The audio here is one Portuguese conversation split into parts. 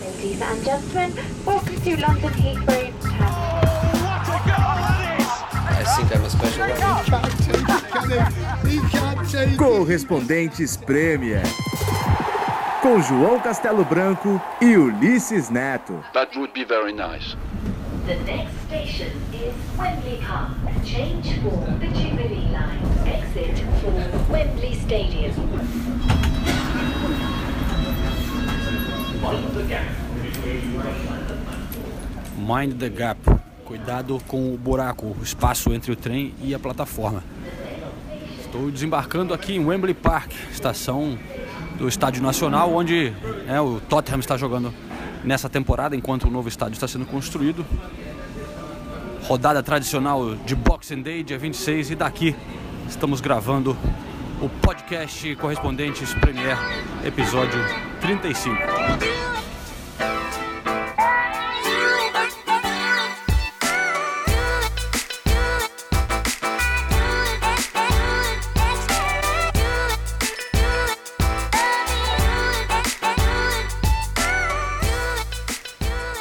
Ladies and gentlemen, welcome to London Heathrow I think I'm a special one. Correspondentes Premier. Com João Castelo Branco e Ulisses Neto. That would be very nice. The next station is Wembley Park. Change for the Jubilee line. Exit for Wembley Stadium. Mind the Gap. Cuidado com o buraco, o espaço entre o trem e a plataforma. Estou desembarcando aqui em Wembley Park, estação do Estádio Nacional, onde é, o Tottenham está jogando nessa temporada, enquanto o novo estádio está sendo construído. Rodada tradicional de Boxing Day, dia 26, e daqui estamos gravando o podcast Correspondentes Premier, episódio 35.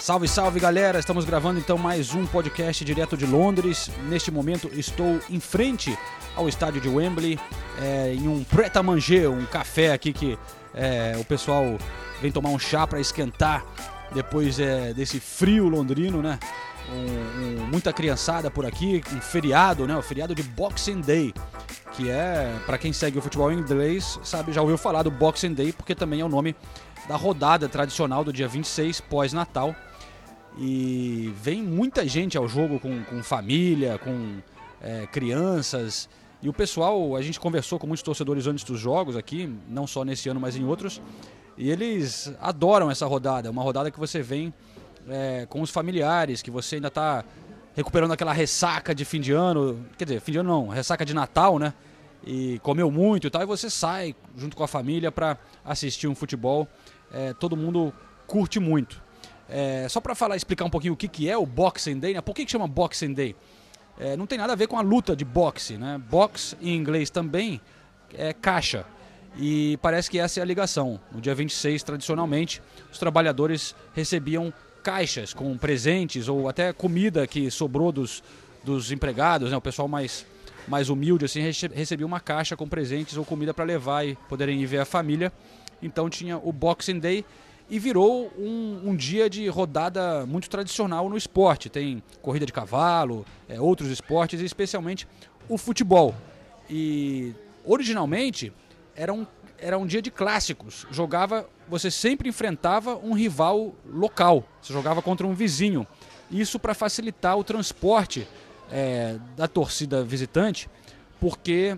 Salve, salve galera! Estamos gravando então mais um podcast direto de Londres. Neste momento estou em frente ao estádio de Wembley, é, em um pret à manger, um café aqui que é, o pessoal vem tomar um chá para esquentar depois é, desse frio londrino, né? Um, um, muita criançada por aqui, um feriado, né? O feriado de Boxing Day, que é, para quem segue o futebol em inglês, sabe, já ouviu falar do Boxing Day, porque também é o nome da rodada tradicional do dia 26, pós-Natal. E vem muita gente ao jogo com, com família, com é, crianças. E o pessoal, a gente conversou com muitos torcedores antes dos jogos aqui, não só nesse ano, mas em outros. E eles adoram essa rodada. Uma rodada que você vem é, com os familiares, que você ainda está recuperando aquela ressaca de fim de ano. Quer dizer, fim de ano não, ressaca de Natal, né? E comeu muito e tal. E você sai junto com a família para assistir um futebol. É, todo mundo curte muito. É, só para falar, explicar um pouquinho o que, que é o Boxing Day, né? Por que, que chama Boxing Day? É, não tem nada a ver com a luta de boxe, né? Box em inglês também é caixa. E parece que essa é a ligação. No dia 26, tradicionalmente, os trabalhadores recebiam caixas com presentes ou até comida que sobrou dos, dos empregados, né? O pessoal mais, mais humilde assim recebia uma caixa com presentes ou comida para levar e poderem ir ver a família. Então tinha o Boxing Day e virou um, um, dia de rodada muito tradicional no esporte. Tem corrida de cavalo, é, outros esportes, e especialmente o futebol. E originalmente era um, era um dia de clássicos. Jogava, você sempre enfrentava um rival local. Você jogava contra um vizinho. Isso para facilitar o transporte é, da torcida visitante, porque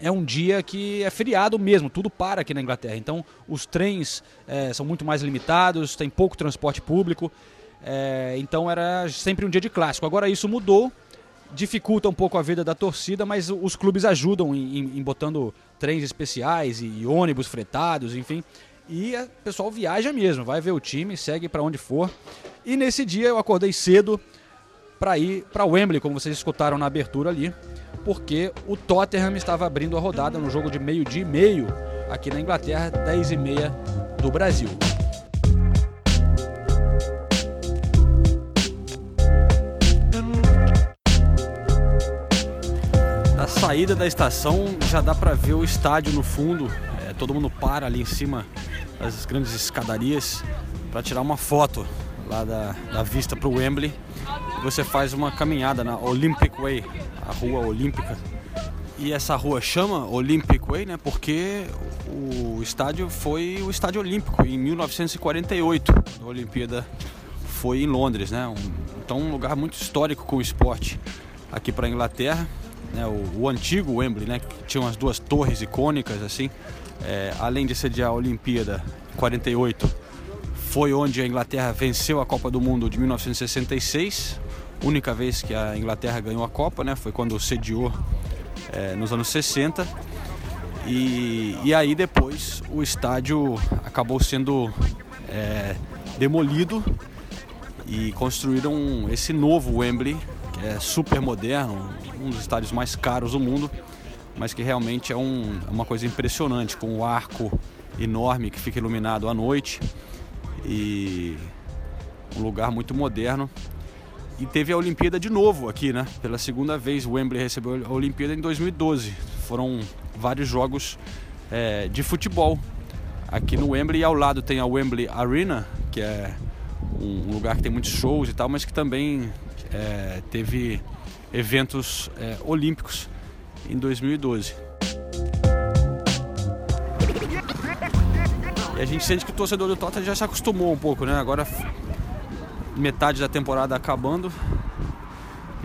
é um dia que é feriado mesmo, tudo para aqui na Inglaterra. Então os trens é, são muito mais limitados, tem pouco transporte público. É, então era sempre um dia de clássico. Agora isso mudou, dificulta um pouco a vida da torcida, mas os clubes ajudam em, em, em botando trens especiais e, e, ônibus fretados, enfim. E o pessoal viaja mesmo, vai ver o time, segue para onde for. E nesse dia eu acordei cedo para ir para Wembley, como vocês escutaram na abertura ali porque o Tottenham estava abrindo a rodada no jogo de meio-dia e meio aqui na Inglaterra, 10 e meia do Brasil. Na saída da estação já dá para ver o estádio no fundo. É, todo mundo para ali em cima das grandes escadarias para tirar uma foto lá da, da vista para o Wembley. Você faz uma caminhada na Olympic Way, a rua olímpica. E essa rua chama Olympic Way, né? Porque o estádio foi o estádio olímpico em 1948. A Olimpíada foi em Londres, né? Um, então um lugar muito histórico com o esporte aqui para a Inglaterra. Né? O, o, antigo Wembley, né? Que tinha umas duas torres icônicas assim. É, além de sediar a Olimpíada 48, foi onde a Inglaterra venceu a Copa do Mundo de 1966 única vez que a Inglaterra ganhou a Copa, né? Foi quando sediou é, nos anos 60. E, e aí depois o estádio acabou sendo é, demolido e construíram esse novo Wembley, que é super moderno, um dos estádios mais caros do mundo, mas que realmente é um, uma coisa impressionante, com o um arco enorme que fica iluminado à noite e um lugar muito moderno. E teve a Olimpíada de novo aqui, né? Pela segunda vez o Wembley recebeu a Olimpíada em 2012. Foram vários jogos é, de futebol aqui no Wembley. E ao lado tem a Wembley Arena, que é um lugar que tem muitos shows e tal, mas que também é, teve eventos é, olímpicos em 2012. E a gente sente que o torcedor do Tottenham já se acostumou um pouco, né? Agora metade da temporada acabando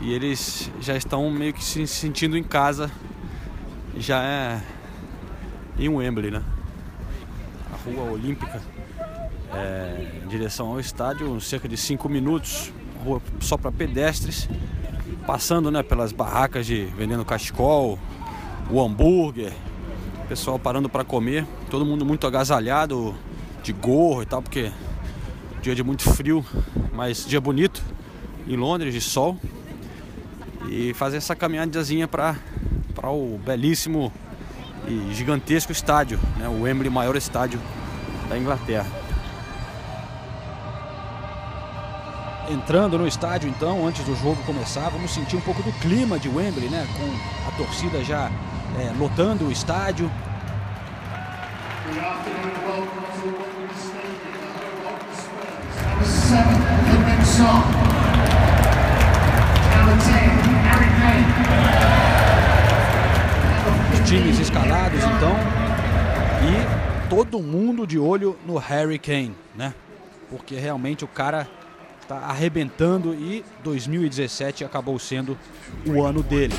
e eles já estão meio que se sentindo em casa. Já é em Wembley, né? A rua olímpica é, em direção ao estádio, cerca de 5 minutos, rua só para pedestres, passando né, pelas barracas de vendendo cachecol, o hambúrguer, pessoal parando para comer, todo mundo muito agasalhado, de gorro e tal, porque dia de muito frio, mas dia bonito em Londres, de sol. E fazer essa caminhadazinha para o belíssimo e gigantesco estádio, né, o Wembley, maior estádio da Inglaterra. Entrando no estádio então, antes do jogo começar, vamos sentir um pouco do clima de Wembley, né? Com a torcida já é, lotando o estádio. Os times escalados então e todo mundo de olho no Harry Kane, né? Porque realmente o cara tá arrebentando e 2017 acabou sendo o ano dele.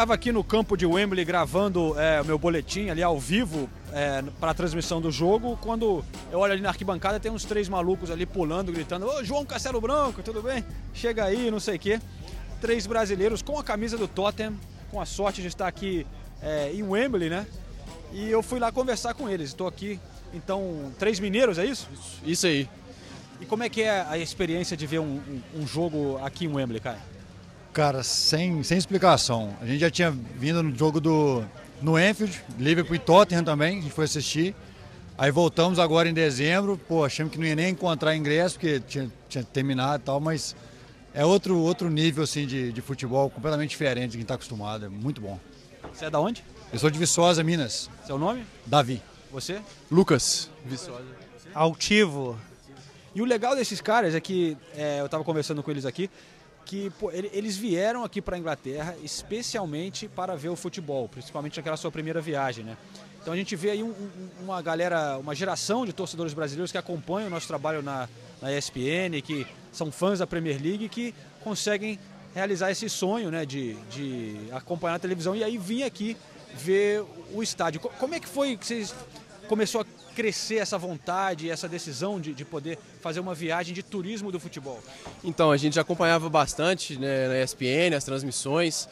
Bom, eu tava aqui no campo de Wembley gravando é, o meu boletim ali ao vivo é, para a transmissão do jogo. Quando eu olho ali na arquibancada, tem uns três malucos ali pulando, gritando: Ô João Castelo Branco, tudo bem? Chega aí, não sei o quê. Três brasileiros com a camisa do Tottenham, com a sorte de estar aqui é, em Wembley, né? E eu fui lá conversar com eles. Estou aqui, então, três mineiros, é isso? Isso aí. E como é que é a experiência de ver um, um- um jogo aqui em Wembley, cara? Cara, sem, sem explicação. A gente já tinha vindo no jogo do no Enfield, Liverpool e Tottenham também, a gente foi assistir. Aí voltamos agora em dezembro, pô, achamos que não ia nem encontrar ingresso, porque tinha, tinha terminado e tal, mas é outro, outro nível assim de, de futebol completamente diferente de quem está acostumado, é muito bom. Você é da onde? Eu sou de Viçosa, Minas. Seu nome? Davi. Você? Lucas, Viçosa. Altivo. E o legal desses caras é que é, eu estava conversando com eles aqui, que pô, ele- eles vieram aqui para a Inglaterra especialmente para ver o futebol, principalmente naquela sua primeira viagem, né? Então a gente vê aí um- um- uma galera, uma geração de torcedores brasileiros que acompanham o nosso trabalho na, na ESPN, que são fãs da Premier League, que conseguem realizar esse sonho, né, de, de acompanhar a televisão e aí vir aqui ver o estádio. Co- Como é que foi que vocês começou a crescer essa vontade, essa decisão de, de poder fazer uma viagem de turismo do futebol? Então, a gente acompanhava bastante né, na ESPN, as transmissões.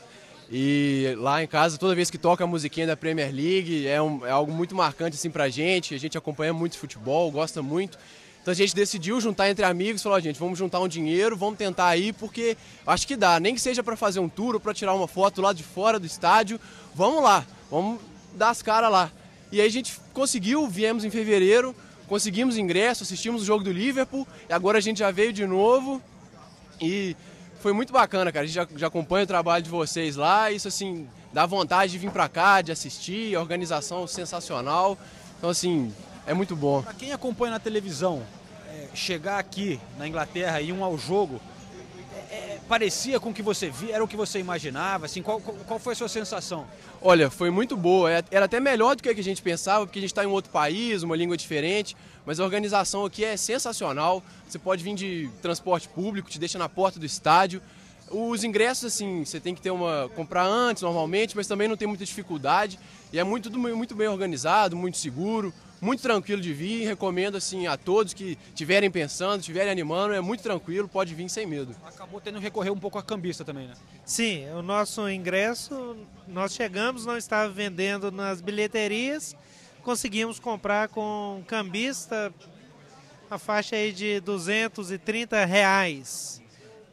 E lá em casa, toda vez que toca a musiquinha da Premier League, é, um- é algo muito marcante assim pra gente. A gente acompanha muito futebol, gosta muito. Então a gente decidiu juntar entre amigos, falou, "Ó, gente, vamos juntar um dinheiro, vamos tentar ir, porque acho que dá. Nem que seja para fazer um tour ou para tirar uma foto lá de fora do estádio, vamos lá, vamos dar as caras lá. E aí a gente conseguiu, viemos em fevereiro, conseguimos ingresso, assistimos o jogo do Liverpool, e agora a gente já veio de novo. E foi muito bacana, cara. A gente já, já acompanha o trabalho de vocês lá. Isso, assim, dá vontade de vir pra cá, de assistir. A organização sensacional. Então, assim, é muito bom. Para quem acompanha na televisão, é, chegar aqui na Inglaterra e ir um ao jogo, é, é, parecia com o que você via, era o que você imaginava? Assim, qual, qual, foi a sua sensação? Olha, foi muito boa. É- Era até melhor do que a gente pensava, porque a gente está em um outro país, uma língua diferente. Mas a organização aqui é sensacional. Você pode vir de transporte público, te deixa na porta do estádio. Os ingressos, assim, você tem que ter uma comprar antes normalmente, mas também não tem muita dificuldade. E é muito, muito bem organizado, muito seguro, muito tranquilo de vir. Recomendo assim a todos que estiverem pensando, estiverem animando, é muito tranquilo, pode vir sem medo. Acabou tendo que recorrer um pouco a cambista também, né? Sim, o nosso ingresso, nós chegamos, não estava vendendo nas bilheterias, conseguimos comprar com cambista a faixa aí de 230 reais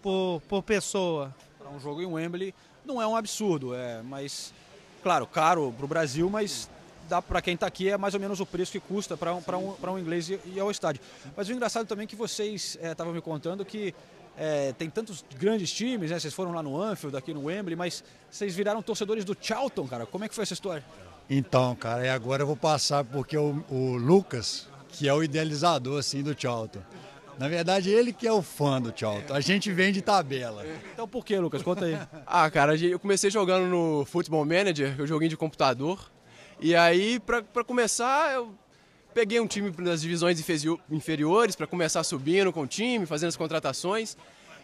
por, por pessoa. Pra um jogo em Wembley não é um absurdo, é, mas claro, caro pro Brasil, mas dá para quem está aqui é mais ou menos o preço que custa para um, pra um, pra um inglês ir ao estádio. Mas o engraçado também é que vocês estavam me contando que é, tem tantos grandes times, né? Vocês foram lá no Anfield, aqui no Wembley, mas vocês viraram torcedores do Charlton, cara. Como é que foi essa história? Então, cara, e agora eu vou passar porque o, o Lucas, que é o idealizador assim do Charlton. Na verdade, ele que é o fã do Charlton. A gente vem de tabela. Então por que, Lucas? Conta aí. Ah, cara, eu comecei jogando no Football Manager, que é um joguinho de computador. E aí, pra, pra começar, eu peguei um time das divisões inferi- inferiores pra começar subindo com o time, fazendo as contratações.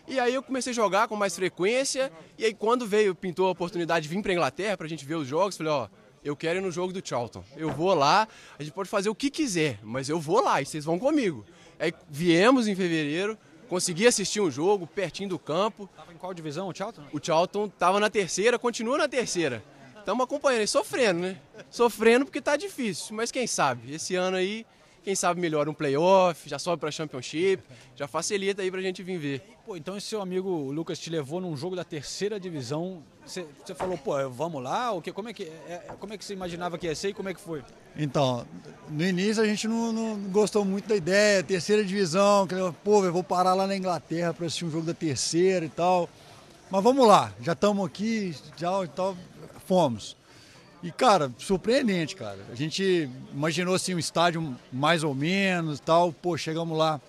E aí eu comecei a jogar com mais frequência. E aí quando veio, pintou a oportunidade de vir pra Inglaterra pra gente ver os jogos, falei, ó, eu quero ir no jogo do Charlton. Eu vou lá, a gente pode fazer o que quiser, mas eu vou lá e vocês vão comigo. Aí viemos em fevereiro, consegui assistir um jogo pertinho do campo. Tava em qual divisão, o Charlton? O Charlton tava na terceira, continua na terceira. Estamos acompanhando e sofrendo, né? Sofrendo porque tá difícil, mas quem sabe? Esse ano aí, quem sabe melhora um playoff, já sobe pra Championship, já facilita aí pra gente vir ver. Pô, então esse seu amigo Lucas te levou num jogo da terceira divisão. Você falou, pô, vamos lá? O que, como, é que, é, é- como é que você imaginava que ia ser e como é que foi? Então, no início a gente não, não gostou muito da ideia, terceira divisão, que, pô, eu vou parar lá na Inglaterra para assistir um jogo da terceira e tal. Mas vamos lá, já estamos aqui, já e tal, fomos. E, cara, surpreendente, cara. A gente imaginou assim um estádio mais ou menos tal, pô, chegamos lá,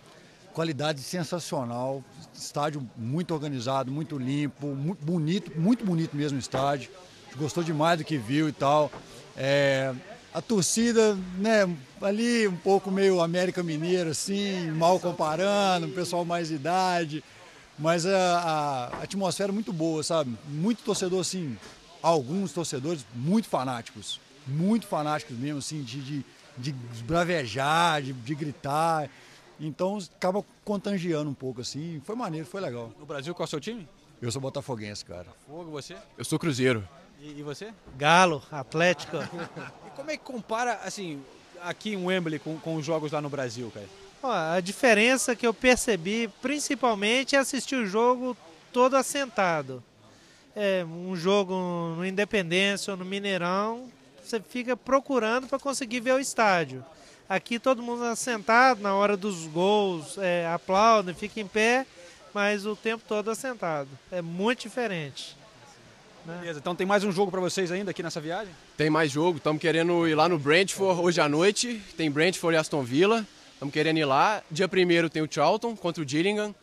qualidade sensacional, estádio muito organizado, muito limpo, muito bonito, muito bonito mesmo o estádio. Gostou demais do que viu e tal. É, a torcida, né, ali um pouco meio América Mineiro, assim, mal comparando, pessoal mais de idade. Mas a, a atmosfera muito boa, sabe? Muito torcedor, assim, alguns torcedores muito fanáticos. Muito fanáticos mesmo, assim, de, de, de bravejar, de, de gritar. Então acaba contagiando um pouco, assim. Foi maneiro, foi legal. No Brasil, qual é o seu time? Eu sou botafoguense, cara. Fogo, você? Eu sou Cruzeiro. E, e você? Galo, Atlético. E como é que compara, assim, aqui em Wembley com, com os jogos lá no Brasil, cara? Ó, a diferença que eu percebi, principalmente, é assistir o jogo todo assentado. É, um jogo no Independência ou no Mineirão, você fica procurando para conseguir ver o estádio. Aqui todo mundo assentado, na hora dos gols, é, aplaude, fica em pé, mas o tempo todo assentado. É muito diferente. Beleza, então tem mais um jogo pra vocês ainda aqui nessa viagem? Tem mais jogo, estamos querendo ir lá no Brentford hoje à noite. Tem Brentford e Aston Villa. Estamos querendo ir lá. Dia 1 tem o Charlton contra o Gillingham.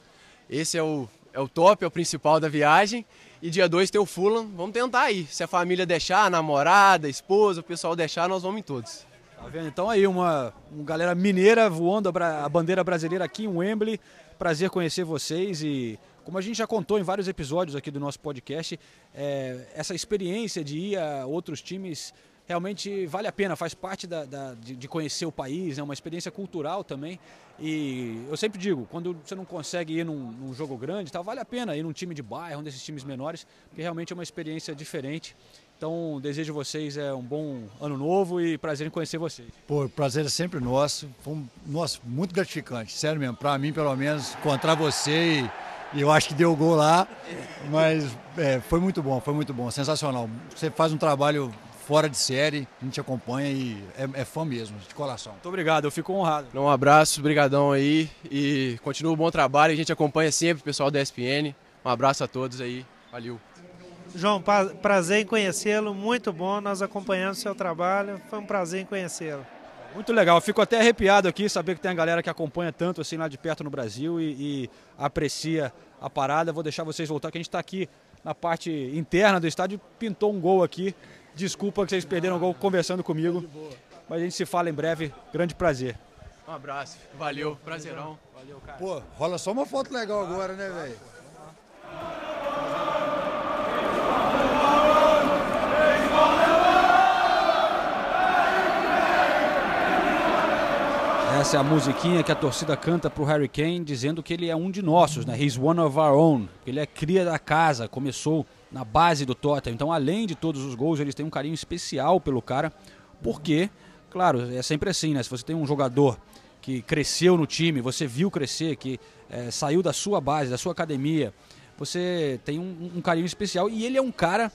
Esse é o, é o top, é o principal da viagem. E dia 2 tem o Fulham. Vamos tentar ir. Se a família deixar, a namorada, a esposa, o pessoal deixar, nós vamos em todos. Tá vendo? Então aí uma, uma galera mineira voando a, a bandeira brasileira aqui em Wembley. Prazer conhecer vocês e como a gente já contou em vários episódios aqui do nosso podcast, é, essa experiência de ir a outros times realmente vale a pena, faz parte da, da- de, de conhecer o país, é uma experiência cultural também. E eu sempre digo, quando você não consegue ir num, num jogo grande, tal, vale a pena ir num time de bairro, um desses times menores, porque realmente é uma experiência diferente. Então, desejo vocês é, um bom ano novo e prazer em conhecer vocês. Pô, prazer é sempre nosso. Foi um, nossa, muito gratificante, sério mesmo. Pra mim, pelo menos, encontrar você e, e eu acho que deu gol lá. Mas é, foi muito bom, foi muito bom, sensacional. Você faz um trabalho fora de série, a gente acompanha e é, é fã mesmo, de coração. Muito obrigado, eu fico honrado. Um abraço, brigadão aí. E continua o bom trabalho. A gente acompanha sempre o pessoal da ESPN. Um abraço a todos aí. Valeu. João, prazer em conhecê-lo, muito bom. Nós acompanhamos o seu trabalho, foi um prazer em conhecê-lo. Muito legal, eu fico até arrepiado aqui saber que tem a galera que acompanha tanto assim lá de perto no Brasil e, e aprecia a parada. Vou deixar vocês voltar, que a gente está aqui na parte interna do estádio, pintou um gol aqui. Desculpa que vocês perderam o gol conversando comigo, mas a gente se fala em breve. Grande prazer. Um abraço. Valeu. Prazerão. Pô, rola só uma foto legal agora, né, velho? Essa é a musiquinha que a torcida canta pro Harry Kane, dizendo que ele é um de nossos, né? He's one of our own. Ele é cria da casa, começou na base do Tottenham. Então, além de todos os gols, eles têm um carinho especial pelo cara, porque, claro, é sempre assim, né? Se você tem um jogador que cresceu no time, você viu crescer, que eh, saiu da sua base, da sua academia, você tem um, um carinho especial. E ele é um cara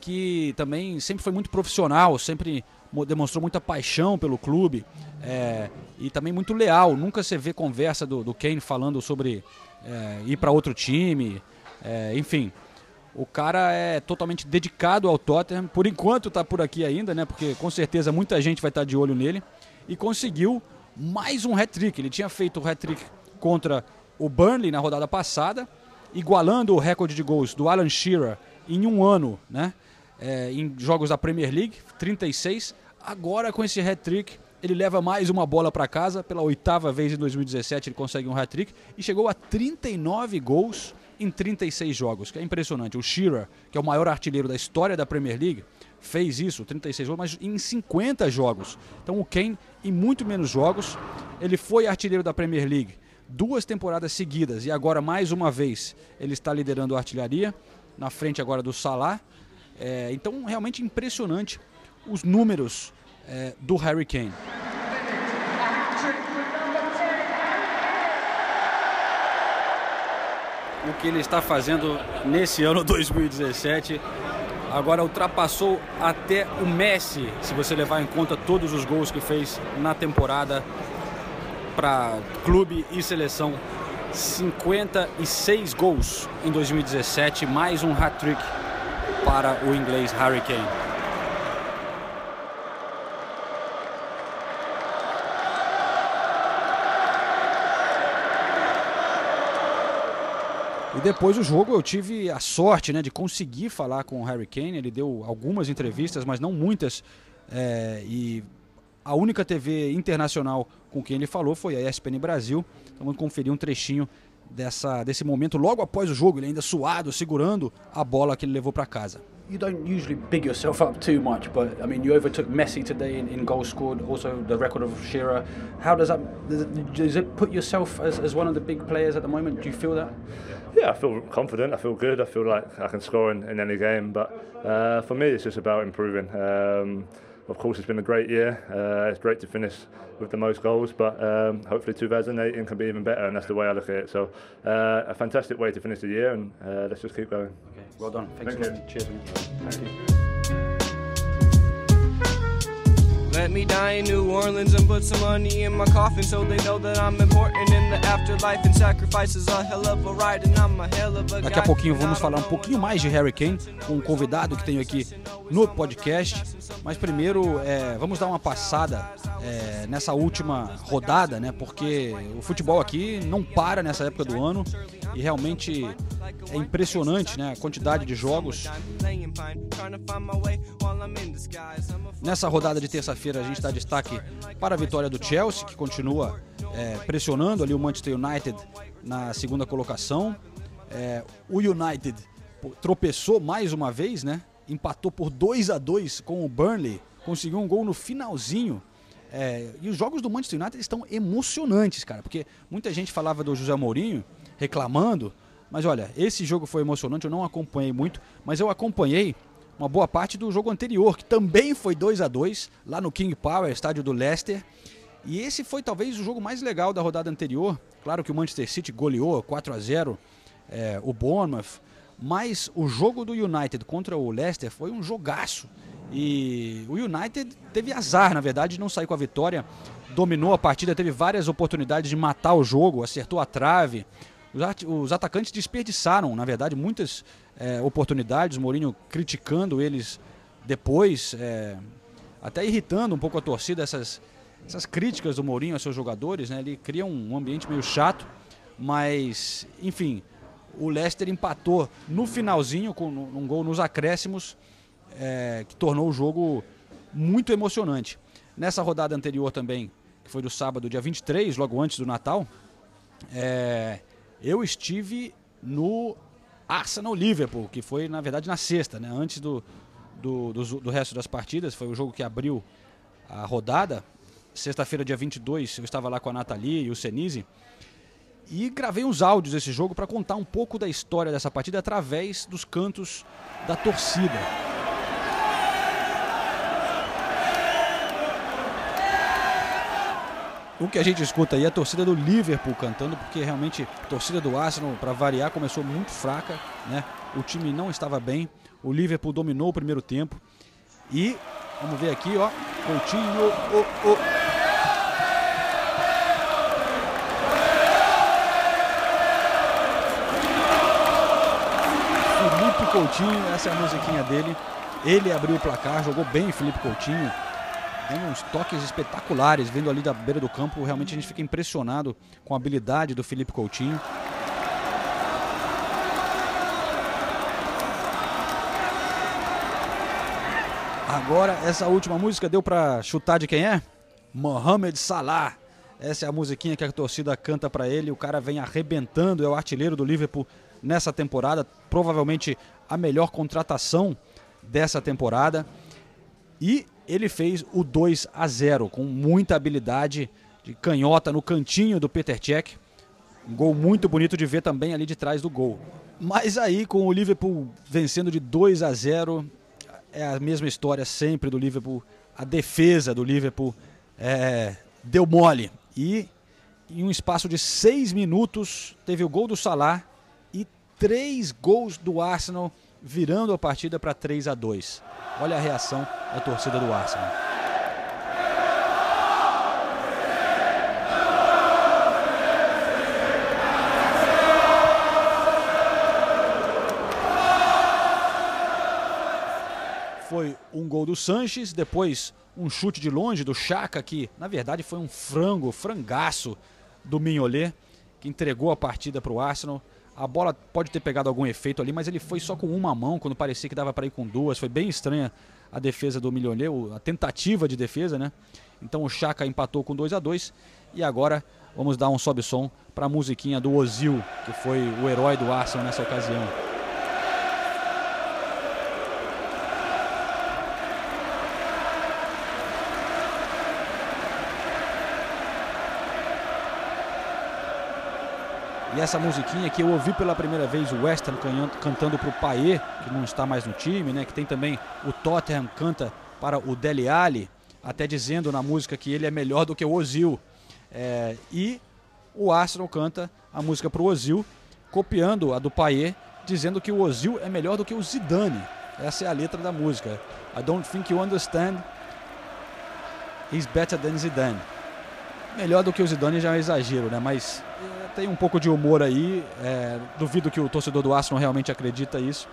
que também sempre foi muito profissional, sempre mo- demonstrou muita paixão pelo clube é, e também muito leal. Nunca você vê conversa do, do Kane falando sobre é, ir para outro time, é, enfim. O cara é totalmente dedicado ao Tottenham. Por enquanto está por aqui ainda, né? Porque com certeza muita gente vai estar de olho nele. E conseguiu mais um hat-trick. Ele tinha feito o hat-trick contra o Burnley na rodada passada, igualando o recorde de gols do Alan Shearer em um ano, né? É, em jogos da Premier League, 36. Agora com esse hat-trick, ele leva mais uma bola para casa. Pela oitava vez em 2017 ele consegue um hat-trick e chegou a 39 gols em 36 jogos, que é impressionante. O Shearer, que é o maior artilheiro da história da Premier League, fez isso, 36 gols, mas em 50 jogos. Então o Kane, em muito menos jogos, ele foi artilheiro da Premier League duas temporadas seguidas e agora mais uma vez ele está liderando a artilharia, na frente agora do Salah. É, então realmente impressionante os números é, do Harry Kane. O que ele está fazendo nesse ano 2017. Agora ultrapassou até o Messi, se você levar em conta todos os gols que fez na temporada para clube e seleção. 56 gols em 2017, mais um hat-trick para o inglês Harry Kane. E depois do jogo eu tive a sorte né, de conseguir falar com o Harry Kane. Ele deu algumas entrevistas, mas não muitas. É, e a única TV internacional com quem ele falou foi a ESPN Brasil. Então vamos conferir um trechinho dessa, desse momento logo após o jogo, ele ainda suado, segurando a bola que ele levou para casa. You don't usually big yourself up too much, but I mean, you overtook Messi today in, in goals scored, also the record of Shearer. How does that does it, put yourself as, as one of the big players at the moment? Do you feel that? Yeah, I feel confident. I feel good. I feel like I can score in, in any game. But uh, for me, it's just about improving. Um, of course, it's been a great year. Uh, it's great to finish with the most goals, but um, hopefully 2018 can be even better, and that's the way I look at it. So, uh, a fantastic way to finish the year, and uh, let's just keep going. Okay, well done. Thanks Thank a lot. Cheers. Thank you. Let me die in New Orleans and put some money in my coffin so they know that I'm important in the afterlife and sacrifice is a hell of a ride and I'm a hell of a Daqui a pouquinho vamos falar um pouquinho mais de Harry Kane com um convidado que tenho aqui no podcast. Mas primeiro é, vamos dar uma passada é, nessa última rodada, né? Porque o futebol aqui não para nessa época do ano e realmente é impressionante, né? A quantidade de jogos. Nessa rodada de terça-feira a gente dá destaque para a vitória do Chelsea, que continua é, pressionando ali o Manchester United na segunda colocação. É, o United tropeçou mais uma vez, né? Empatou por 2 a 2 com o Burnley, conseguiu um gol no finalzinho. É, e os jogos do Manchester United estão emocionantes, cara, porque muita gente falava do José Mourinho reclamando, mas olha, esse jogo foi emocionante, eu não acompanhei muito, mas eu acompanhei uma boa parte do jogo anterior, que também foi 2 a 2 lá no King Power, estádio do Leicester. E esse foi talvez o jogo mais legal da rodada anterior. Claro que o Manchester City goleou 4 a 0 é, o Bournemouth, mas o jogo do United contra o Leicester foi um jogaço. E o United teve azar, na verdade, de não sair com a vitória. Dominou a partida, teve várias oportunidades de matar o jogo, acertou a trave. Os, os atacantes desperdiçaram, na verdade, muitas é, oportunidades. O Mourinho criticando eles depois, é, até irritando um pouco a torcida, essas, essas críticas do Mourinho aos seus jogadores. Né? Ele cria um ambiente meio chato, mas, enfim, o Leicester empatou no finalzinho com um um gol nos acréscimos, é, que tornou o jogo muito emocionante. Nessa rodada anterior também, que foi do sábado, dia 23, logo antes do Natal, é, eu estive no Arsenal Liverpool, que foi na verdade na sexta, né? antes do, do, do, do resto das partidas, foi o jogo que abriu a rodada. Sexta-feira, dia 22, eu estava lá com a Nathalie e o Senise e gravei uns áudios desse jogo para contar um pouco da história dessa partida através dos cantos da torcida. O que a gente escuta aí é a torcida do Liverpool cantando, porque realmente a torcida do Arsenal, para variar, começou muito fraca, né? O time não estava bem, o Liverpool dominou o primeiro tempo. E vamos ver aqui, ó, Coutinho, o, o, Felipe Coutinho, essa é a musiquinha dele. Ele abriu o placar, jogou bem Felipe Coutinho, dando uns toques espetaculares, vendo ali da beira do campo. Realmente a gente fica impressionado com a habilidade do Felipe Coutinho. Agora, essa última música deu pra chutar de quem é? Mohamed Salah. Essa é a musiquinha que a torcida canta para ele. O cara vem arrebentando, é o artilheiro do Liverpool nessa temporada. Provavelmente a melhor contratação dessa temporada. E ele fez o 2 a 0 com muita habilidade de canhota no cantinho do Peter Cech. Um gol muito bonito de ver também ali de trás do gol. Mas aí com o Liverpool vencendo de 2 a 0, é a mesma história sempre do Liverpool. A defesa do Liverpool é, deu mole. E em um espaço de seis minutos teve o gol do Salah e três gols do Arsenal virando a partida para 3 a 2. Olha a reação da torcida do Arsenal. Foi um gol do Sanches, depois um chute de longe do Chaka, que na verdade foi um frango, frangaço do Mignolet, que entregou a partida para o Arsenal. A bola pode ter pegado algum efeito ali, mas ele foi só com uma mão, quando parecia que dava para ir com duas. Foi bem estranha a defesa do Mignolet, a tentativa de defesa, né? Então o Chaka empatou com 2 a 2 e agora vamos dar um sobe-som para a musiquinha do Ozil, que foi o herói do Arsenal nessa ocasião. E essa musiquinha que eu ouvi pela primeira vez o West Ham cantando para o Paê, que não está mais no time, né? Que tem também o Tottenham canta para o Dele Alli, até dizendo na música que ele é melhor do que o Ozil. É, e o Arsenal canta a música para o Ozil, copiando a do Paê, dizendo que o Ozil é melhor do que o Zidane. Essa é a letra da música. I don't think you understand. He's better than Zidane. Melhor do que o Zidane já é um exagero, né? Mas tem um pouco de humor aí. É, duvido que o torcedor do Arsenal realmente acredita isso.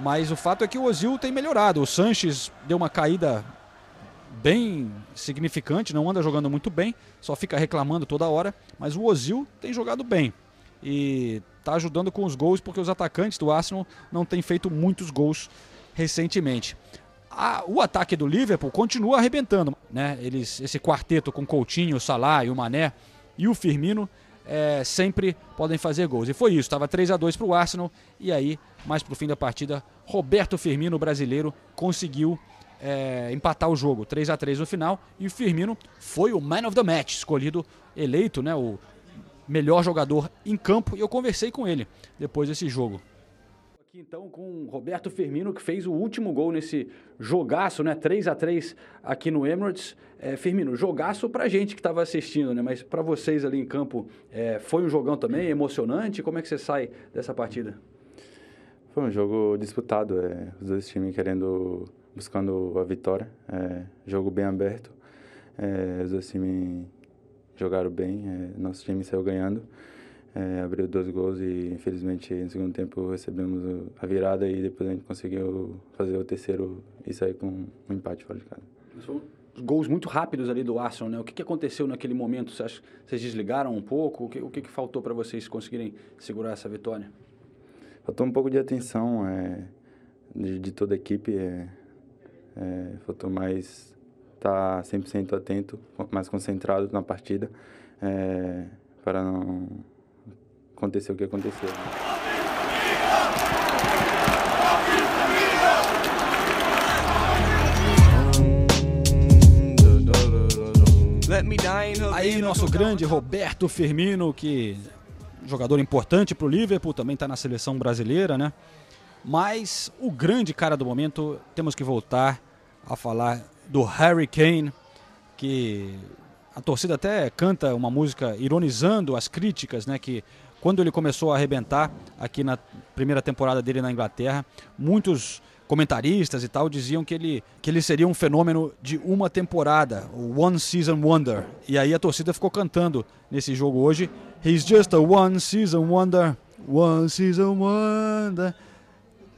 Mas o fato é que o Ozil tem melhorado. O Sanches deu uma caída bem significante, não anda jogando muito bem, só fica reclamando toda hora. Mas o Ozil tem jogado bem e está ajudando com os gols porque os atacantes do Arsenal não têm feito muitos gols recentemente. A, o ataque do Liverpool continua arrebentando, né? Eles, esse quarteto com Coutinho, Salah e o Mané e o Firmino é, sempre podem fazer gols. E foi isso, estava 3 a 2 para o Arsenal. E aí, mais para o fim da partida, Roberto Firmino, brasileiro, conseguiu é, empatar o jogo. 3 a 3 no final. E o Firmino foi o man of the match, escolhido, eleito, né, o melhor jogador em campo. E eu conversei com ele depois desse jogo. Aqui então com Roberto Firmino, que fez o último gol nesse jogaço, né? 3 a 3 aqui no Emirates. É, Firmino, jogaço pra gente que estava assistindo, né? Mas para vocês ali em campo, é, foi um jogão também, emocionante? Como é que você sai dessa partida? Foi um jogo disputado, é, os dois times querendo, buscando a vitória. É, jogo bem aberto, é, os dois times jogaram bem, é, nosso time saiu ganhando é, abriu dois gols e infelizmente no segundo tempo recebemos a virada e depois a gente conseguiu fazer o terceiro e sair com um empate fora de casa. Gols muito rápidos ali do Arsenal, né? O que, que aconteceu naquele momento? Você acha, vocês desligaram um pouco? O que, o que, que faltou para vocês conseguirem segurar essa vitória? Faltou um pouco de atenção é, de, de, toda a equipe. É, é, faltou mais estar tá 100% atento, mais concentrado na partida, é, para não aconteceu o que aconteceu. Aí nosso grande Roberto Firmino, que jogador importante para o Liverpool, também está na seleção brasileira, né? Mas o grande cara do momento, temos que voltar a falar do Harry Kane, que a torcida até canta uma música ironizando as críticas, né? Que quando ele começou a arrebentar aqui na primeira temporada dele na Inglaterra, muitos comentaristas e tal diziam que ele, que ele seria um fenômeno de uma temporada, o One Season Wonder. E aí a torcida ficou cantando nesse jogo hoje: He's just a One Season Wonder, One Season Wonder.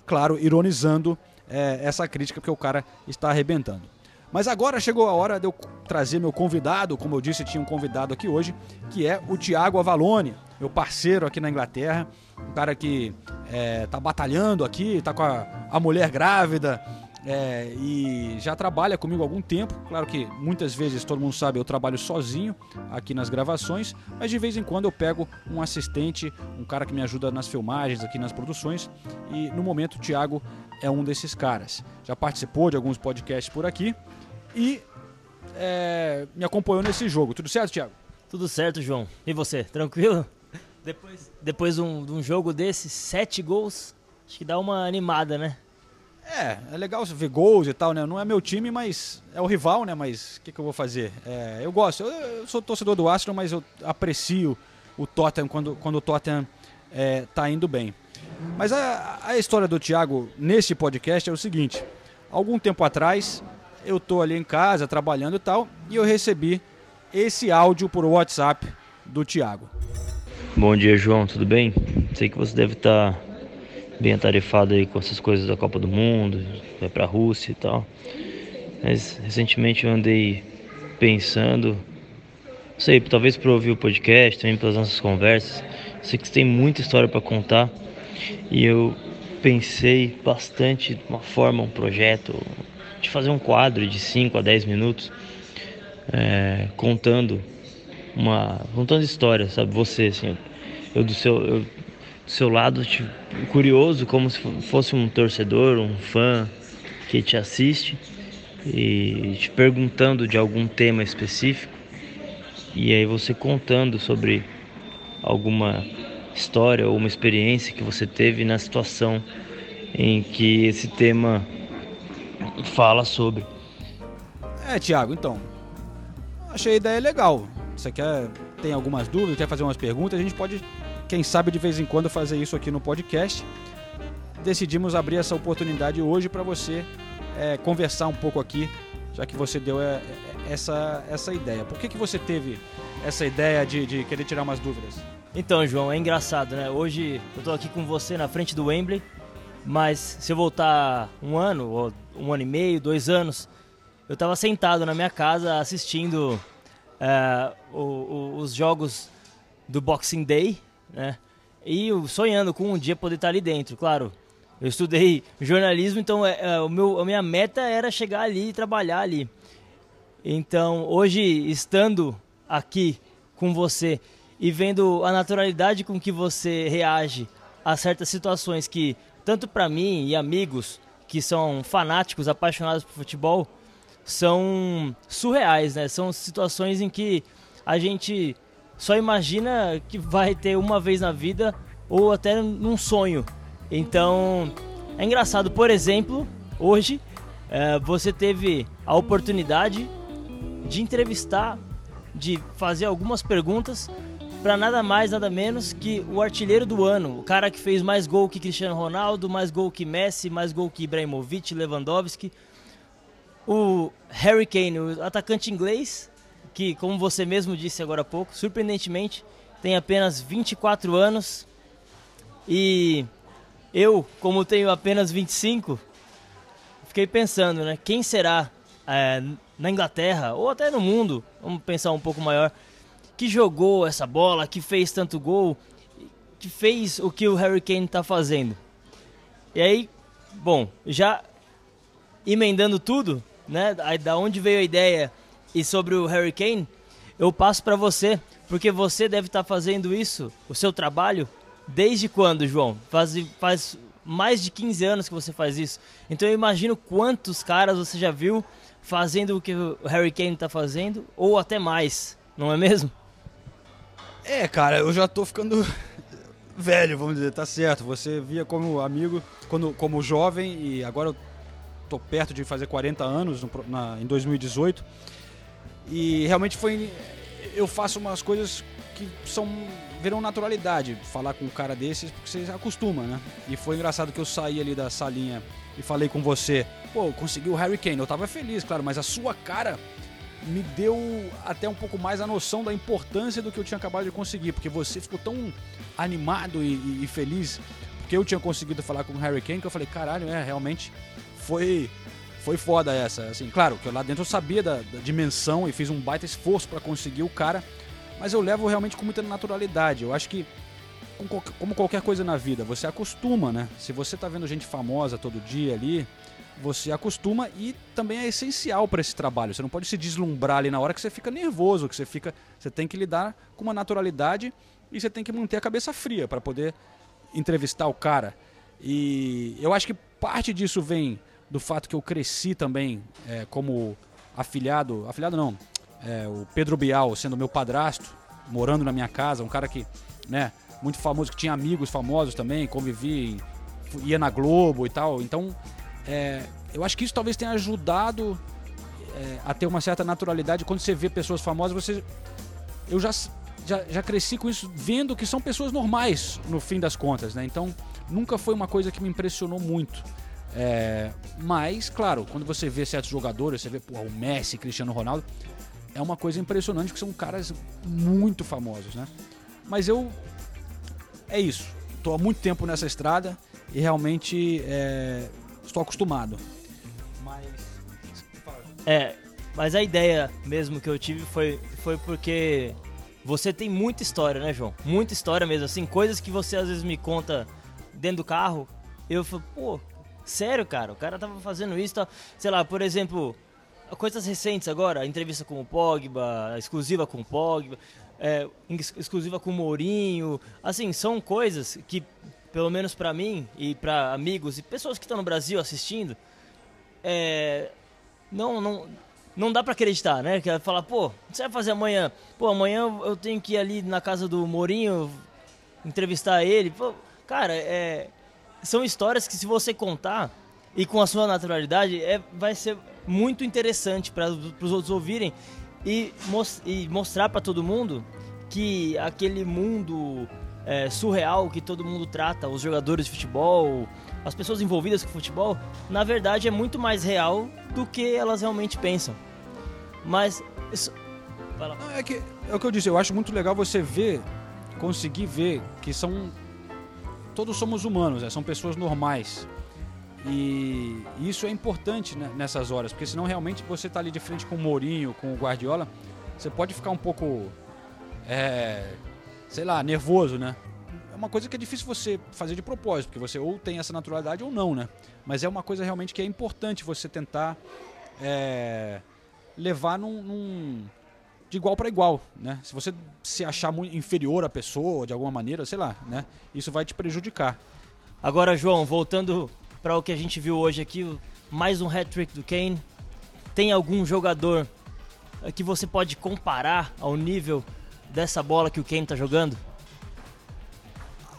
Claro, ironizando é, essa crítica, porque o cara está arrebentando. Mas agora chegou a hora de eu trazer meu convidado, como eu disse, tinha um convidado aqui hoje, que é o Tiago Avalone, meu parceiro aqui na Inglaterra, um cara que está batalhando aqui, está com a, a, mulher grávida é, e já trabalha comigo há algum tempo. Claro que muitas vezes, todo mundo sabe, eu trabalho sozinho aqui nas gravações, mas de vez em quando eu pego um assistente, um cara que me ajuda nas filmagens, aqui nas produções, e no momento o Tiago é um desses caras. Já participou de alguns podcasts por aqui e é, me acompanhou nesse jogo. Tudo certo, Thiago? Tudo certo, João. E você, tranquilo? Depois, depois de, um, de um jogo desse, sete gols, acho que dá uma animada, né? É, é legal ver gols e tal, né? Não é meu time, mas é o rival, né? Mas o que, que, eu vou fazer? É, eu gosto, eu, eu, sou torcedor do Arsenal, mas eu aprecio o Tottenham quando, quando o Tottenham é, tá indo bem. Mas a, a história do Thiago nesse podcast é o seguinte: algum tempo atrás eu tô ali em casa trabalhando e tal, e eu recebi esse áudio por WhatsApp do Thiago. Bom dia, João, tudo bem? Sei que você deve estar tá bem atarefado aí com essas coisas da Copa do Mundo, vai pra Rússia e tal. Mas recentemente eu andei pensando, não sei, talvez por ouvir o podcast, também pelas nossas conversas. Sei que você tem muita história para contar e eu pensei bastante uma forma, um projeto, de fazer um quadro de 5 a 10 minutos é, contando uma contando histórias, sabe? Você, assim, eu do seu, eu, do seu lado, tipo, curioso, como se fosse um torcedor, um fã que te assiste e te perguntando de algum tema específico e aí você contando sobre alguma história ou uma experiência que você teve na situação em que esse tema fala sobre. É, Tiago, então. Achei a ideia legal. Você quer tem algumas dúvidas, quer fazer umas perguntas, a gente pode, quem sabe de vez em quando fazer isso aqui no podcast. Decidimos abrir essa oportunidade hoje para você é, conversar um pouco aqui, já que você deu é, é, essa, essa ideia. Por que, que você teve essa ideia de, de querer tirar umas dúvidas? Então, João, é engraçado, né? Hoje eu tô aqui com você na frente do Wembley, mas se eu voltar um ano, ou um ano e meio, dois anos, eu estava sentado na minha casa assistindo é, o, o, os jogos do Boxing Day, né? E sonhando com um dia poder estar ali dentro, claro. Eu estudei jornalismo, então é, é, o meu, a minha meta era chegar ali e trabalhar ali. Então, hoje, estando aqui com você e vendo a naturalidade com que você reage a certas situações que, tanto para mim e amigos que são fanáticos, apaixonados por futebol, são surreais, né? São situações em que a gente só imagina que vai ter uma vez na vida ou até num sonho. Então, é engraçado, por exemplo, hoje é, você teve a oportunidade de entrevistar, de fazer algumas perguntas para nada mais, nada menos que o artilheiro do ano, o cara que fez mais gol que Cristiano Ronaldo, mais gol que Messi, mais gol que Ibrahimovic, Lewandowski, o Harry Kane, o atacante inglês, que como você mesmo disse agora há pouco, surpreendentemente tem apenas 24 anos e eu, como tenho apenas 25, fiquei pensando, né, quem será é, na Inglaterra ou até no mundo, vamos pensar um pouco maior, que jogou essa bola, que fez tanto gol, que fez o que o Harry Kane está fazendo. E aí, bom, já emendando tudo, né, da onde veio a ideia e sobre o Harry Kane, eu passo para você, porque você deve estar tá fazendo isso, o seu trabalho, desde quando, João? Faz, faz mais de 15 anos que você faz isso. Então eu imagino quantos caras você já viu fazendo o que o Harry Kane está fazendo, ou até mais, não é mesmo? É, cara, eu já tô ficando velho, vamos dizer, tá certo. Você via como amigo, quando, como jovem, e agora eu tô perto de fazer 40 anos no, na, em 2018. E realmente foi. Eu faço umas coisas que são. viram naturalidade falar com um cara desses, porque você acostuma, né? E foi engraçado que eu saí ali da salinha e falei com você. Pô, consegui o Harry Kane. Eu tava feliz, claro, mas a sua cara me deu até um pouco mais a noção da importância do que eu tinha acabado de conseguir, porque você ficou tão animado e, e- e feliz porque eu tinha conseguido falar com o Harry Kane que eu falei, caralho, é, realmente foi foi foda essa. Assim, claro que lá dentro eu sabia da, da dimensão e fiz um baita esforço para conseguir o cara, mas eu levo realmente com muita naturalidade. Eu acho que como qualquer coisa na vida, você acostuma, né? Se você tá vendo gente famosa todo dia ali, você acostuma e também é essencial para esse trabalho. Você não pode se deslumbrar ali na hora que você fica nervoso, que você fica, você tem que lidar com uma naturalidade e você tem que manter a cabeça fria para poder entrevistar o cara. E eu acho que parte disso vem do fato que eu cresci também é, como afilhado, afilhado não, é, o Pedro Bial sendo meu padrasto, morando na minha casa, um cara que, né, muito famoso, que tinha amigos famosos também, convivi, ia na Globo e tal. Então, é, eu acho que isso talvez tenha ajudado é, a ter uma certa naturalidade. Quando você vê pessoas famosas, você. Eu já, já, já cresci com isso, vendo que são pessoas normais, no fim das contas, né? Então, nunca foi uma coisa que me impressionou muito. É, mas, claro, quando você vê certos jogadores, você vê o Messi, Cristiano Ronaldo, é uma coisa impressionante, porque são caras muito famosos, né? Mas eu. É isso. Estou há muito tempo nessa estrada e realmente é, estou acostumado. É, mas a ideia mesmo que eu tive foi, foi porque você tem muita história, né, João? Muita história mesmo, assim, coisas que você às vezes me conta dentro do carro. Eu falo, pô, sério, cara? O cara tava fazendo isso, tá? sei lá, por exemplo, coisas recentes agora, entrevista com o Pogba, exclusiva com o Pogba, é, ex- exclusiva com o Mourinho, assim, são coisas que, pelo menos pra mim e pra amigos e pessoas que estão no Brasil assistindo, é, não, não, não dá pra acreditar, né? Que é falar, pô, o que você vai fazer amanhã? Pô, amanhã eu tenho que ir ali na casa do Mourinho entrevistar ele. Pô, cara, é, são histórias que se você contar e com a sua naturalidade, é, vai ser muito interessante para os outros ouvirem e, e mostrar para todo mundo que aquele mundo é, surreal que todo mundo trata, os jogadores de futebol, as pessoas envolvidas com futebol, na verdade é muito mais real do que elas realmente pensam. Mas. Isso... Não, é que é o que eu disse, eu acho muito legal você ver, conseguir ver que são todos somos humanos, né? são pessoas normais. E isso é importante né, nessas horas, porque senão realmente você tá ali de frente com o Mourinho, com o Guardiola, você pode ficar um pouco é, sei lá, nervoso, né? É uma coisa que é difícil você fazer de propósito, porque você ou tem essa naturalidade ou não, né? Mas é uma coisa realmente que é importante você tentar é, levar num, num- de igual para igual, né? Se você se achar muito inferior à pessoa de alguma maneira, sei lá, né? Isso vai te prejudicar. Agora, João, voltando para o que a gente viu hoje aqui, mais um hat-trick do Kane. Tem algum jogador eh, que você pode comparar ao nível dessa bola que o Kane tá jogando?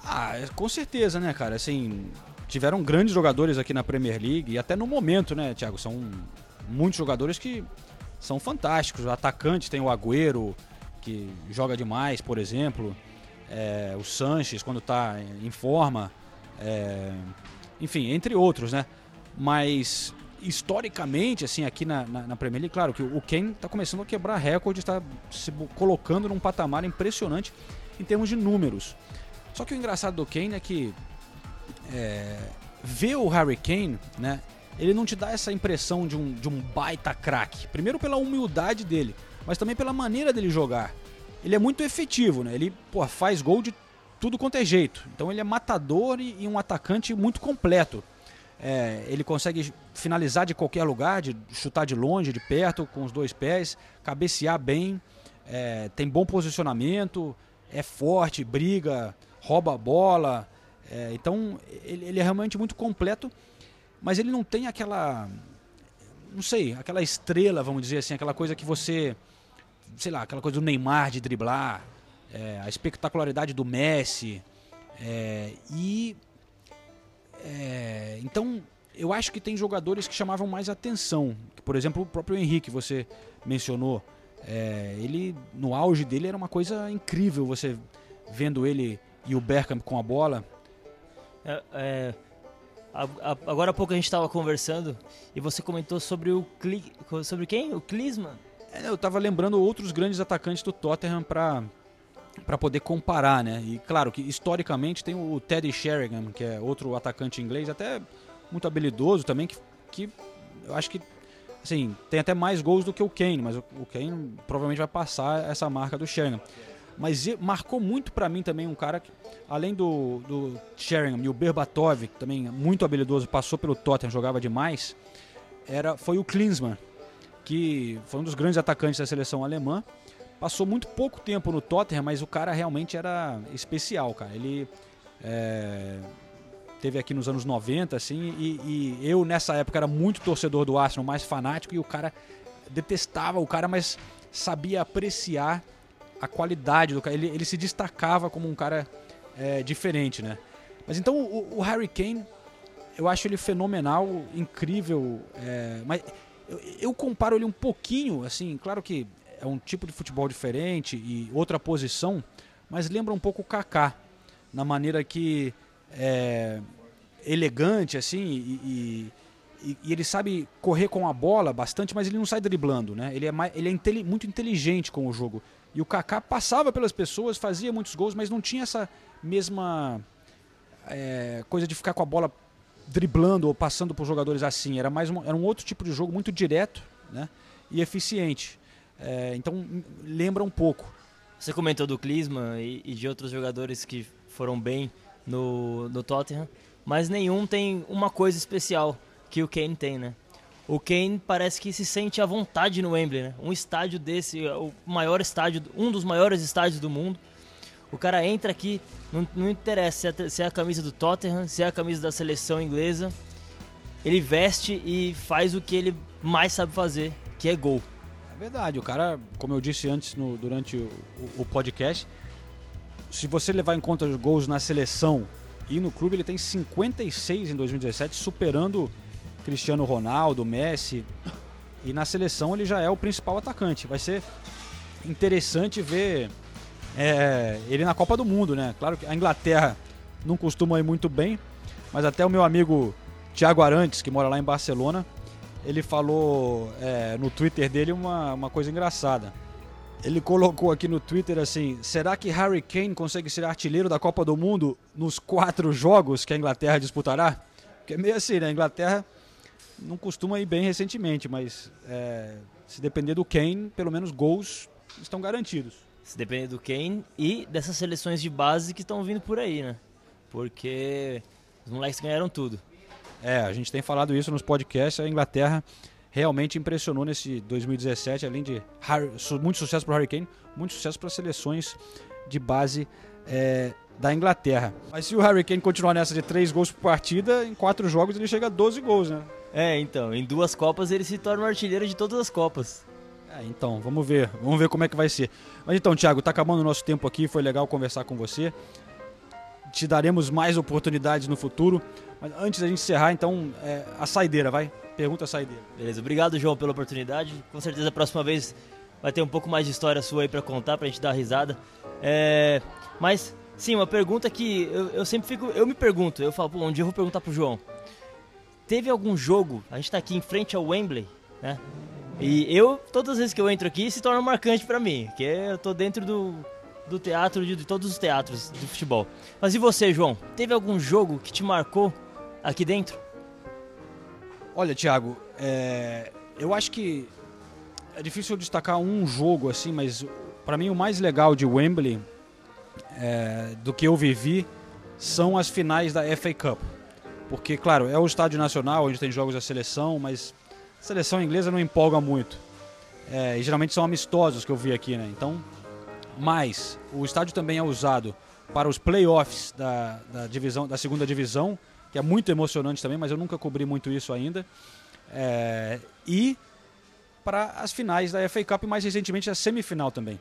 Ah, é- com certeza, né, cara? Assim, tiveram grandes jogadores aqui na Premier League e até no momento, né, Thiago? São muitos jogadores que são fantásticos. Atacantes tem o Agüero, que joga demais, por exemplo. É, o Sanches, quando tá em forma. É, enfim, entre outros, né? Mas historicamente, assim, aqui na, na, na Premier League, claro que o Kane está começando a quebrar recordes, está se colocando num patamar impressionante em termos de números. Só que o engraçado do Kane é que é, ver o Harry Kane, né? Ele não te dá essa impressão de um, de um baita craque. Primeiro pela humildade dele, mas também pela maneira dele jogar. Ele é muito efetivo, né? Ele pô, faz gol de tudo quanto é jeito. Então ele é matador e, e um atacante muito completo. É, ele consegue finalizar de qualquer lugar, de chutar de longe, de perto, com os dois pés, cabecear bem, é, tem bom posicionamento, é forte, briga, rouba a bola. É, então ele, ele é realmente muito completo, mas ele não tem aquela. Não sei, aquela estrela, vamos dizer assim, aquela coisa que você. Sei lá, aquela coisa do Neymar de driblar, é, a espectacularidade do Messi. é, e é, então, eu acho que tem jogadores que chamavam mais atenção. Por exemplo, o próprio Henrique, você mencionou. É, ele, no auge dele, era uma coisa incrível você vendo ele e o Bergkamp com a bola. É, é, agora há pouco a gente estava conversando e você comentou sobre o Cli, sobre quem? O Klinsmann? É, eu tava lembrando outros grandes atacantes do Tottenham para para poder comparar, né? E claro que historicamente tem o Teddy Sheringham, que é outro atacante inglês, até muito habilidoso também, que, que eu acho que assim, tem até mais gols do que o Kane, mas o, o Kane provavelmente vai passar essa marca do Sheringham. Mas marcou muito para mim também um cara que, além do, do Sheringham e o Berbatov, que também é muito habilidoso, passou pelo Tottenham, jogava demais, era, foi o Klinsmann, que foi um dos grandes atacantes da seleção alemã. Passou muito pouco tempo no Tottenham, mas o cara realmente era especial, cara. Ele é, teve aqui nos anos 90, assim, e, e eu nessa época era muito torcedor do Arsenal, mais fanático, e o cara detestava o cara, mas sabia apreciar a qualidade do cara. Ele, ele se destacava como um cara é, diferente, né? Mas então o, o Harry Kane, eu acho ele fenomenal, incrível, é, mas eu, eu comparo ele um pouquinho, assim, claro que é um tipo de futebol diferente e outra posição, mas lembra um pouco o Kaká, na maneira que é elegante, assim, e, e- e- ele sabe correr com a bola bastante, mas ele não sai driblando, né? Ele é, mais, ele é muito inteligente com o jogo. E o Kaká passava pelas pessoas, fazia muitos gols, mas não tinha essa mesma é, coisa de ficar com a bola driblando ou passando por jogadores assim. Era mais um, era um outro tipo de jogo muito direto né? e eficiente. É, então m- lembra um pouco. Você comentou do Klinsmann e, e de outros jogadores que foram bem no, no Tottenham, mas nenhum tem uma coisa especial que o Kane tem, né? O Kane parece que se sente à vontade no Wembley, né? Um estádio desse, o maior estádio, um dos maiores estádios do mundo. O cara entra aqui, não, não interessa se é, se é a camisa do Tottenham, se é a camisa da seleção inglesa. Ele veste e faz o que ele mais sabe fazer, que é gol. É verdade, o cara, como eu disse antes no- durante o- o podcast, se você levar em conta os gols na seleção e no clube, ele tem 56 em 2017, superando Cristiano Ronaldo, Messi. E na seleção ele já é o principal atacante. Vai ser interessante ver é, ele na Copa do Mundo, né? Claro que a Inglaterra não costuma ir muito bem, mas até o meu amigo Thiago Arantes, que mora lá em Barcelona, ele falou é, no Twitter dele uma, uma coisa engraçada. Ele colocou aqui no Twitter assim: será que Harry Kane consegue ser artilheiro da Copa do Mundo nos quatro jogos que a Inglaterra disputará? Porque é meio assim, né? A Inglaterra não costuma ir bem recentemente, mas é, se depender do Kane, pelo menos gols estão garantidos. Se depender do Kane e dessas seleções de base que estão vindo por aí, né? Porque os moleques ganharam tudo. É, a gente tem falado isso nos podcasts. A Inglaterra realmente impressionou nesse 2017, além de Harry- muito sucesso para o Harry Kane, muito sucesso para as seleções de base é, da Inglaterra. Mas se o Harry Kane continuar nessa de três gols por partida, em quatro jogos ele chega a 12 gols, né? É, então, em duas Copas ele se torna o artilheiro de todas as Copas. É, então, vamos ver, vamos ver como é que vai ser. Mas então, Thiago, tá acabando o nosso tempo aqui, foi legal conversar com você. Te daremos mais oportunidades no futuro. Mas antes da gente encerrar, então, é, a saideira, vai? Pergunta a saideira. Beleza, obrigado João pela oportunidade. Com certeza a próxima vez vai ter um pouco mais de história sua aí pra contar, pra gente dar risada. É, mas, sim, uma pergunta que eu, eu sempre fico. Eu me pergunto, eu falo, pô, um dia eu vou perguntar pro João. Teve algum jogo, a gente tá aqui em frente ao Wembley, né? E eu, todas as vezes que eu entro aqui, se torna marcante pra mim, porque eu tô dentro do, do teatro, de, de todos os teatros de futebol. Mas e você, João? Teve algum jogo que te marcou aqui dentro? Olha, Thiago, é, eu acho que é difícil destacar um jogo assim, mas para mim o mais legal de Wembley é, do que eu vivi são as finais da FA Cup. Porque, claro, é o estádio nacional onde tem jogos da seleção, mas a seleção inglesa não empolga muito. É, e geralmente são amistosos que eu vi aqui, né? Então, mas o estádio também é usado para os playoffs da, da divisão, da segunda divisão, que é muito emocionante também, mas eu nunca cobri muito isso ainda. É, e para as finais da FA Cup mais recentemente a semifinal também.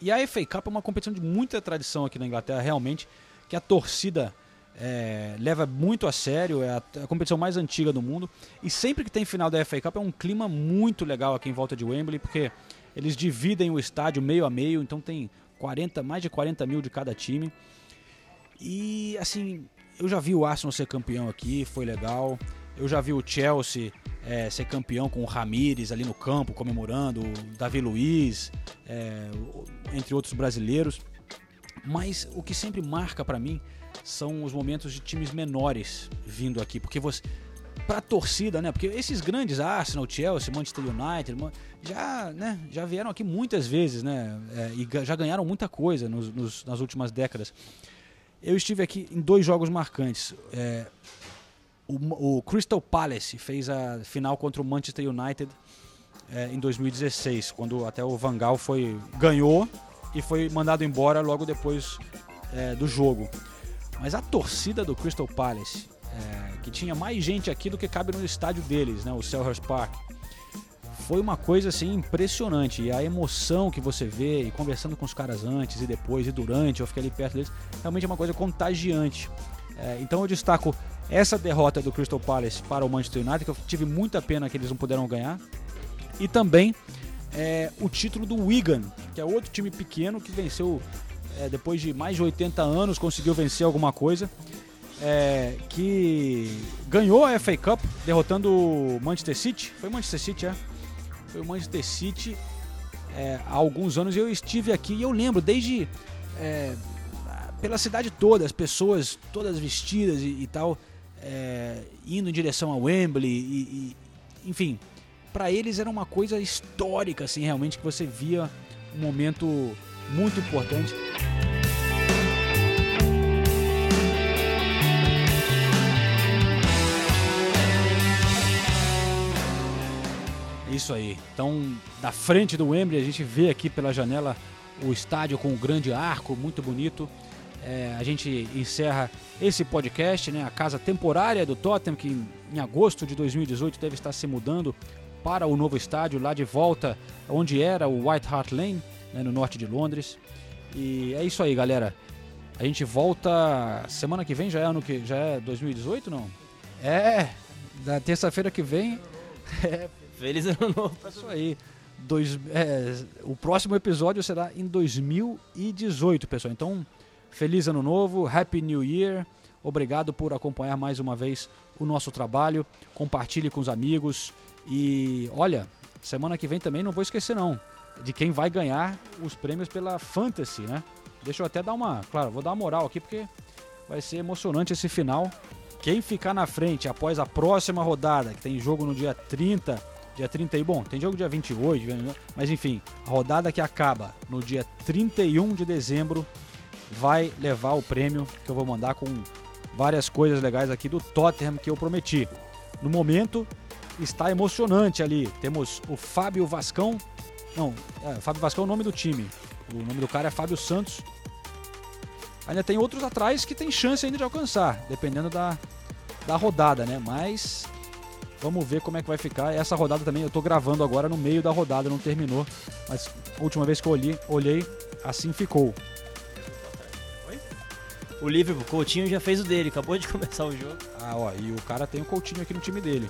E a FA Cup é uma competição de muita tradição aqui na Inglaterra, realmente, que a torcida é, leva muito a sério, é a, a competição mais antiga do mundo. E sempre que tem final da FA Cup é um clima muito legal aqui em volta de Wembley, porque Eles dividem o estádio meio a meio, então tem 40, mais de 40 mil de cada time. E assim, eu já vi o Arsenal ser campeão aqui, foi legal. Eu já vi o Chelsea é, ser campeão com o Ramires ali no campo, comemorando, o Davi Luiz, é, entre outros brasileiros. Mas o que sempre marca para mim são os momentos de times menores vindo aqui, porque você para torcida, né? Porque esses grandes Arsenal, Chelsea, Manchester United, já, né, já vieram aqui muitas vezes, né? É, e já ganharam muita coisa nos, nos, nas últimas décadas. Eu estive aqui em dois jogos marcantes. É, o, o, Crystal Palace fez a final contra o Manchester United é, em 2016, quando até o Van Gaal foi ganhou e foi mandado embora logo depois é, do jogo. Mas a torcida do Crystal Palace é, que tinha mais gente aqui do que cabe no estádio deles, né, o Selhurst Park. Foi uma coisa assim impressionante e a emoção que você vê e conversando com os caras antes e depois e durante, eu fiquei ali perto deles, realmente é uma coisa contagiante. É, então eu destaco essa derrota do Crystal Palace para o Manchester United, que eu tive muita pena que eles não puderam ganhar, e também é, o título do Wigan, que é outro time pequeno que venceu é, depois de mais de 80 anos, conseguiu vencer alguma coisa é, que ganhou a FA Cup derrotando o Manchester City. Foi o Manchester City, é? Foi o Manchester City é, há alguns anos. Eu estive aqui e eu lembro desde é, pela cidade toda, as pessoas todas vestidas e, e tal, é, indo em direção a Wembley e, e enfim, para eles era uma coisa histórica, assim, realmente que você via um momento muito importante. Isso aí. Então, da frente do Wembley, a gente vê aqui pela janela o estádio com um grande arco, muito bonito. É, a gente encerra esse podcast, né, a casa temporária do Tottenham, que em, agosto de 2018 deve estar se mudando para o novo estádio, lá de volta onde era o White Hart Lane, né, no norte de Londres. E é isso aí, galera. A gente volta semana que vem, já é ano que já é 2018, não? É, da terça-feira que vem. É, Feliz ano novo. Isso aí. Dois, é, o próximo episódio será em 2018, pessoal. Então, feliz ano novo, Happy New Year. Obrigado por acompanhar mais uma vez o nosso trabalho. Compartilhe com os amigos. E olha, semana que vem também não vou esquecer não de quem vai ganhar os prêmios pela Fantasy, né? Deixa eu até dar uma, claro, vou dar uma moral aqui porque vai ser emocionante esse final. Quem ficar na frente após a próxima rodada, que tem jogo no dia 30 dia 31, bom, tem jogo dia 28, mas enfim, a rodada que acaba no dia 31 de dezembro vai levar o prêmio que eu vou mandar com várias coisas legais aqui do Tottenham que eu prometi. No momento está emocionante ali. Temos o Fábio Vascão. Não, é, Fábio Vascão é o nome do time. O nome do cara é Fábio Santos. Ainda tem outros atrás que tem chance ainda de alcançar, dependendo da, da rodada, né? Mas Vamos ver como é que vai ficar. Essa rodada também eu tô gravando agora no meio da rodada, não terminou. Mas a última vez que eu olhei, olhei assim ficou. O Liverpool, Coutinho já fez o dele, acabou de começar o jogo. Ah, ó, e o cara tem o Coutinho aqui no time dele.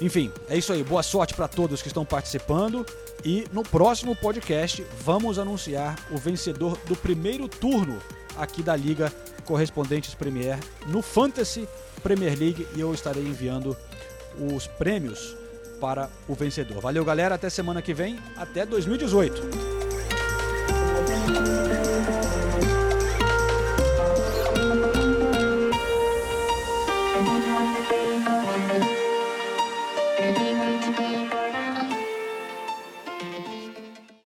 Enfim, é isso aí. Boa sorte para todos que estão participando. E no próximo podcast vamos anunciar o vencedor do primeiro turno aqui da Liga Correspondentes Premier no Fantasy Premier League e eu estarei enviando os prêmios para o vencedor. Valeu, galera. Até semana que vem. Até 2018.